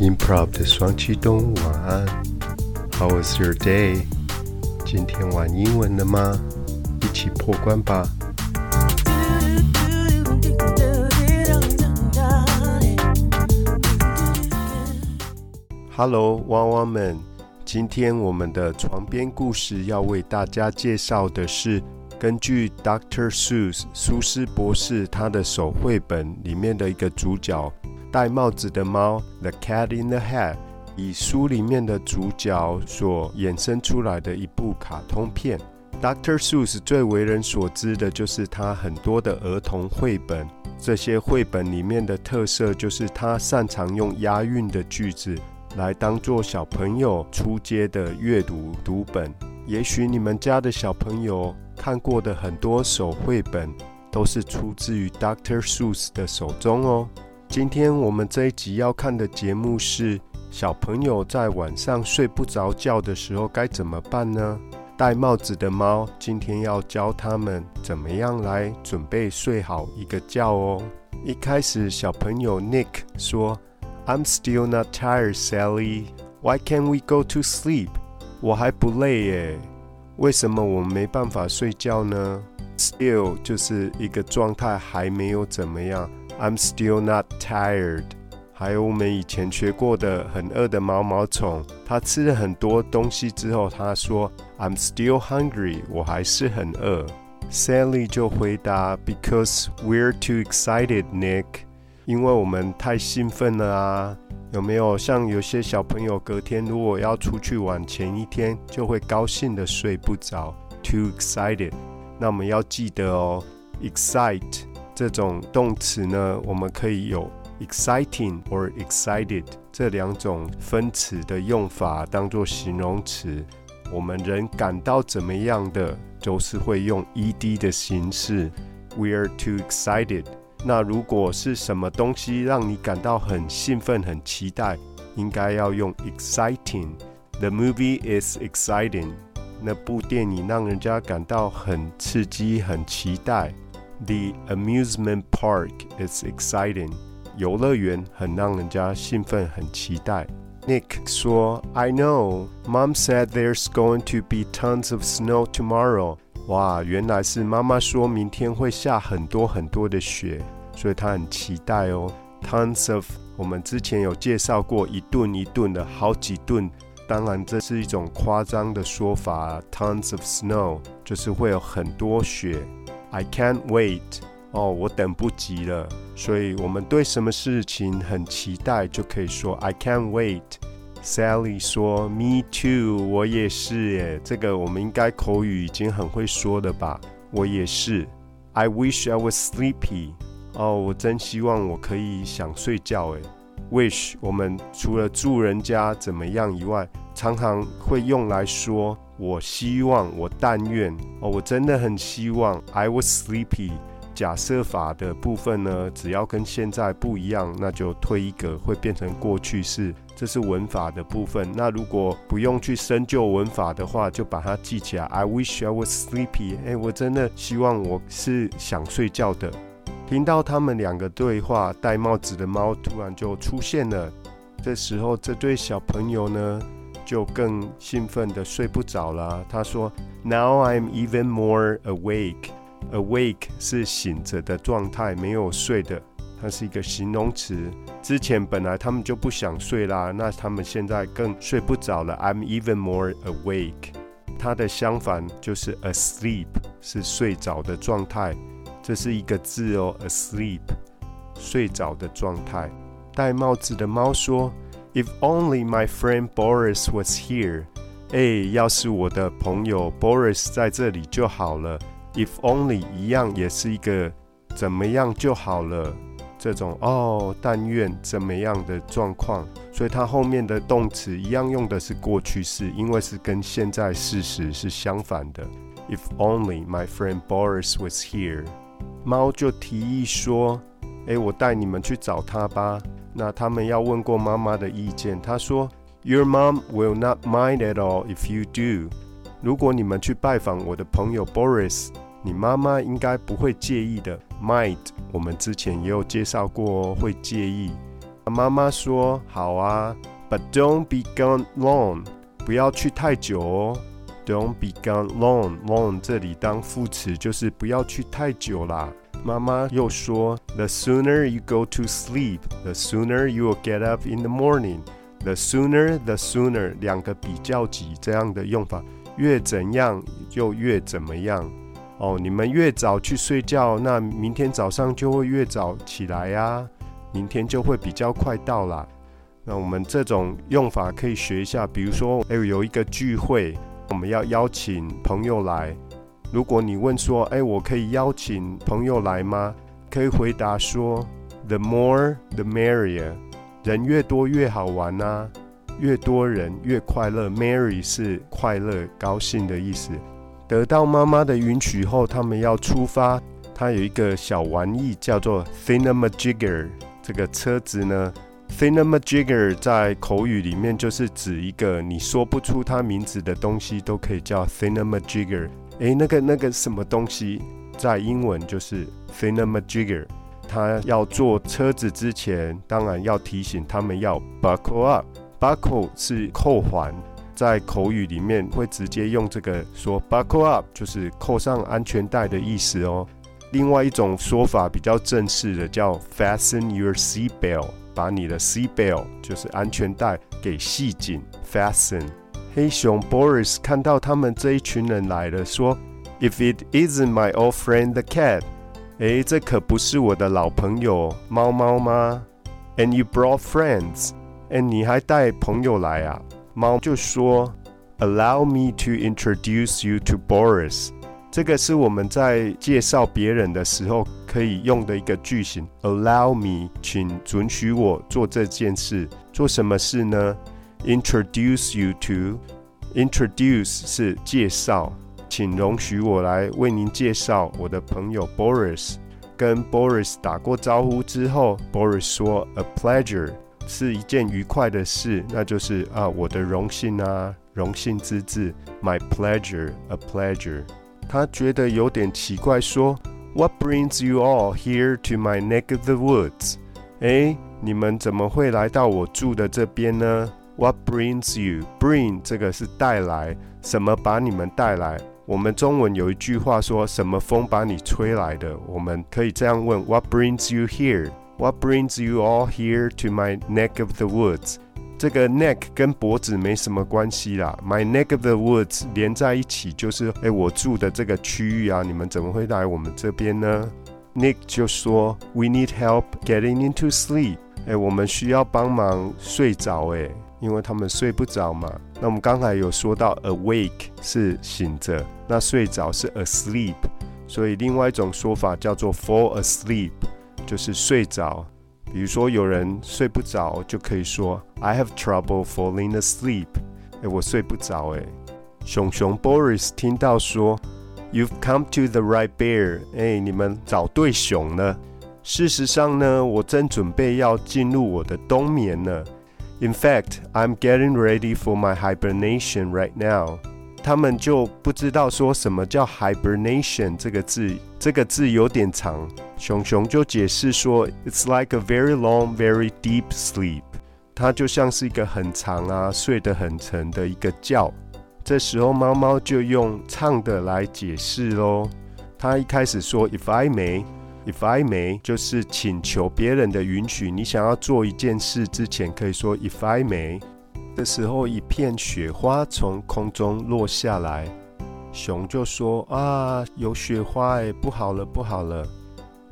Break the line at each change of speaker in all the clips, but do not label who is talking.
Improv 的双栖动物晚安，How was your day？今天玩英文了吗？一起破关吧！Hello，娃娃们，今天我们的床边故事要为大家介绍的是。根据 Dr. Seuss 苏斯博士他的手绘本里面的一个主角戴帽子的猫 The Cat in the Hat，以书里面的主角所衍生出来的一部卡通片。Dr. Seuss 最为人所知的就是他很多的儿童绘本，这些绘本里面的特色就是他擅长用押韵的句子来当做小朋友出街的阅读读本。也许你们家的小朋友。看过的很多手绘本都是出自于 Dr. Seuss 的手中哦。今天我们这一集要看的节目是小朋友在晚上睡不着觉的时候该怎么办呢？戴帽子的猫今天要教他们怎么样来准备睡好一个觉哦。一开始小朋友 Nick 说：“I'm still not tired, Sally. Why can't we go to sleep？” 我还不累耶。为什么我没办法睡觉呢？Still 就是一个状态，还没有怎么样。I'm still not tired。还有我们以前学过的很饿的毛毛虫，它吃了很多东西之后，它说 I'm still hungry。我还是很饿。Sally 就回答：Because we're too excited, Nick。因为我们太兴奋了啊。有没有像有些小朋友隔天如果要出去玩，前一天就会高兴的睡不着，too excited。那我们要记得哦，excite 这种动词呢，我们可以有 exciting or excited 这两种分词的用法当做形容词。我们人感到怎么样的，都是会用 ed 的形式，we are too excited。那如果是什么东西让你感到很兴奋、很期待，应该要用 exciting。The movie is exciting。那部电影让人家感到很刺激、很期待。The amusement park is exciting。游乐园很让人家兴奋、很期待。Nick 说：“I know. Mom said there's going to be tons of snow tomorrow.” 哇，原来是妈妈说明天会下很多很多的雪，所以她很期待哦。Tons of，我们之前有介绍过一顿一顿的好几顿，当然这是一种夸张的说法。Tons of snow 就是会有很多雪。I can't wait，哦，我等不及了。所以我们对什么事情很期待，就可以说 I can't wait。Sally 说：“Me too，我也是耶。这个我们应该口语已经很会说了吧？我也是。I wish I was sleepy。哦，我真希望我可以想睡觉诶。Wish 我们除了祝人家怎么样以外，常常会用来说我希望，我但愿。哦，我真的很希望 I was sleepy。假设法的部分呢，只要跟现在不一样，那就推一格，会变成过去式。”这是文法的部分。那如果不用去深究文法的话，就把它记起来。I wish I was sleepy。哎，我真的希望我是想睡觉的。听到他们两个对话，戴帽子的猫突然就出现了。这时候，这对小朋友呢，就更兴奋的睡不着了。他说：“Now I'm even more awake。Awake 是醒着的状态，没有睡的。”它是一个形容词。之前本来他们就不想睡啦，那他们现在更睡不着了。I'm even more awake。它的相反就是 asleep，是睡着的状态。这是一个字哦，asleep，睡着的状态。戴帽子的猫说：“If only my friend Boris was here。”哎，要是我的朋友 Boris 在这里就好了。If only 一样也是一个怎么样就好了。这种哦，但愿怎么样的状况，所以它后面的动词一样用的是过去式，因为是跟现在事实是相反的。If only my friend Boris was here，猫就提议说：“诶，我带你们去找他吧。”那他们要问过妈妈的意见，他说：“Your mom will not mind at all if you do。”如果你们去拜访我的朋友 Boris。你妈妈应该不会介意的。Might，我们之前也有介绍过哦，会介意。妈妈说：“好啊，But don't be gone long，不要去太久哦。Don't be gone long，long 这里当副词就是不要去太久啦。”妈妈又说：“The sooner you go to sleep，the sooner you will get up in the morning。The sooner, the sooner，两个比较级这样的用法，越怎样就越怎么样。哦，你们越早去睡觉，那明天早上就会越早起来呀，明天就会比较快到啦。那我们这种用法可以学一下，比如说，哎，有一个聚会，我们要邀请朋友来。”如果你问说，哎，我可以邀请朋友来吗？可以回答说，The more the merrier，人越多越好玩呐，越多人越快乐。Merry 是快乐、高兴的意思。得到妈妈的允许后，他们要出发。它有一个小玩意叫做 thingamajigger，这个车子呢，thingamajigger 在口语里面就是指一个你说不出它名字的东西，都可以叫 thingamajigger。诶，那个那个什么东西，在英文就是 thingamajigger。他要坐车子之前，当然要提醒他们要 buckle up。buckle 是扣环，在口语里面会直接用这个说 buckle up，就是扣上安全带的意思哦。另外一种说法比较正式的叫 fasten your seat belt，把你的 seat belt 就是安全带给系紧 fasten。黑熊 Boris 看到他们这一群人来了，说：“If it isn't my old friend the cat，哎，这可不是我的老朋友猫猫吗？And you brought friends，哎，你还带朋友来啊？”猫就说：“Allow me to introduce you to Boris。” ”这个是我们在介绍别人的时候可以用的一个句型。Allow me，请准许我做这件事。做什么事呢？Introduce you to introduce 是介绍，请容许我来为您介绍我的朋友 Boris。跟 Boris 打过招呼之后，Boris 说：“A pleasure 是一件愉快的事，那就是啊，我的荣幸啊，荣幸之至。My pleasure, a pleasure。”他觉得有点奇怪，说：“What brings you all here to my neck of the woods？” 哎，你们怎么会来到我住的这边呢？What brings you? Bring 这个是带来，什么把你们带来？我们中文有一句话说什么风把你吹来的？我们可以这样问：What brings you here? What brings you all here to my neck of the woods? 这个 neck 跟脖子没什么关系啦。My neck of the woods 连在一起就是哎，我住的这个区域啊，你们怎么会来我们这边呢？Nick 就说：We need help getting into sleep。哎，我们需要帮忙睡着哎。因为他们睡不着嘛。那我们刚才有说到，awake 是醒着，那睡着是 asleep，所以另外一种说法叫做 fall asleep，就是睡着。比如说有人睡不着，就可以说 I have trouble falling asleep。哎，我睡不着哎。熊熊 Boris 听到说 You've come to the right bear，哎，你们找对熊了。事实上呢，我正准备要进入我的冬眠了。In fact, I'm getting ready for my hibernation right now. 他们就不知道说什么叫 hibernation 这个字，这个字有点长。熊熊就解释说，It's like a very long, very deep sleep。它就像是一个很长啊，睡得很沉的一个觉。这时候猫猫就用唱的来解释喽。它一开始说，If I may。If I may，就是请求别人的允许。你想要做一件事之前，可以说 If I may。这时候，一片雪花从空中落下来，熊就说：“啊，有雪花哎，不好了，不好了。”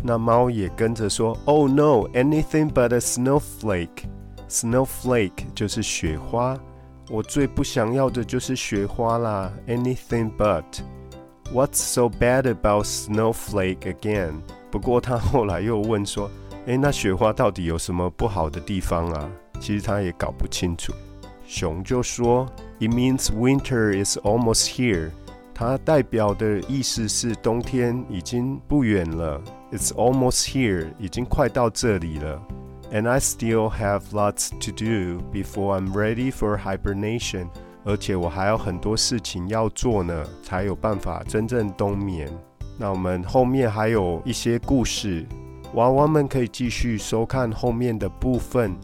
那猫也跟着说：“Oh no，anything but a snowflake。Snowflake 就是雪花，我最不想要的就是雪花啦。Anything but。What's so bad about snowflake again？” 不过他后来又问说：“诶，那雪花到底有什么不好的地方啊？”其实他也搞不清楚。熊就说：“It means winter is almost here。”它代表的意思是冬天已经不远了。It's almost here，已经快到这里了。And I still have lots to do before I'm ready for hibernation。而且我还有很多事情要做呢，才有办法真正冬眠。那我们后面还有一些故事，娃娃们可以继续收看后面的部分，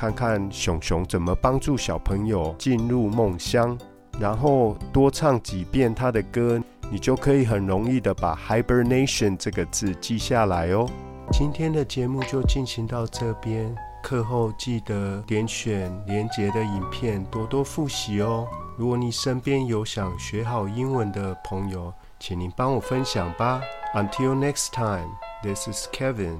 看看熊熊怎么帮助小朋友进入梦乡，然后多唱几遍他的歌，你就可以很容易的把 hibernation 这个字记下来哦。今天的节目就进行到这边，课后记得点选连结的影片，多多复习哦。如果你身边有想学好英文的朋友，请您帮我分享吧。Until next time, this is Kevin.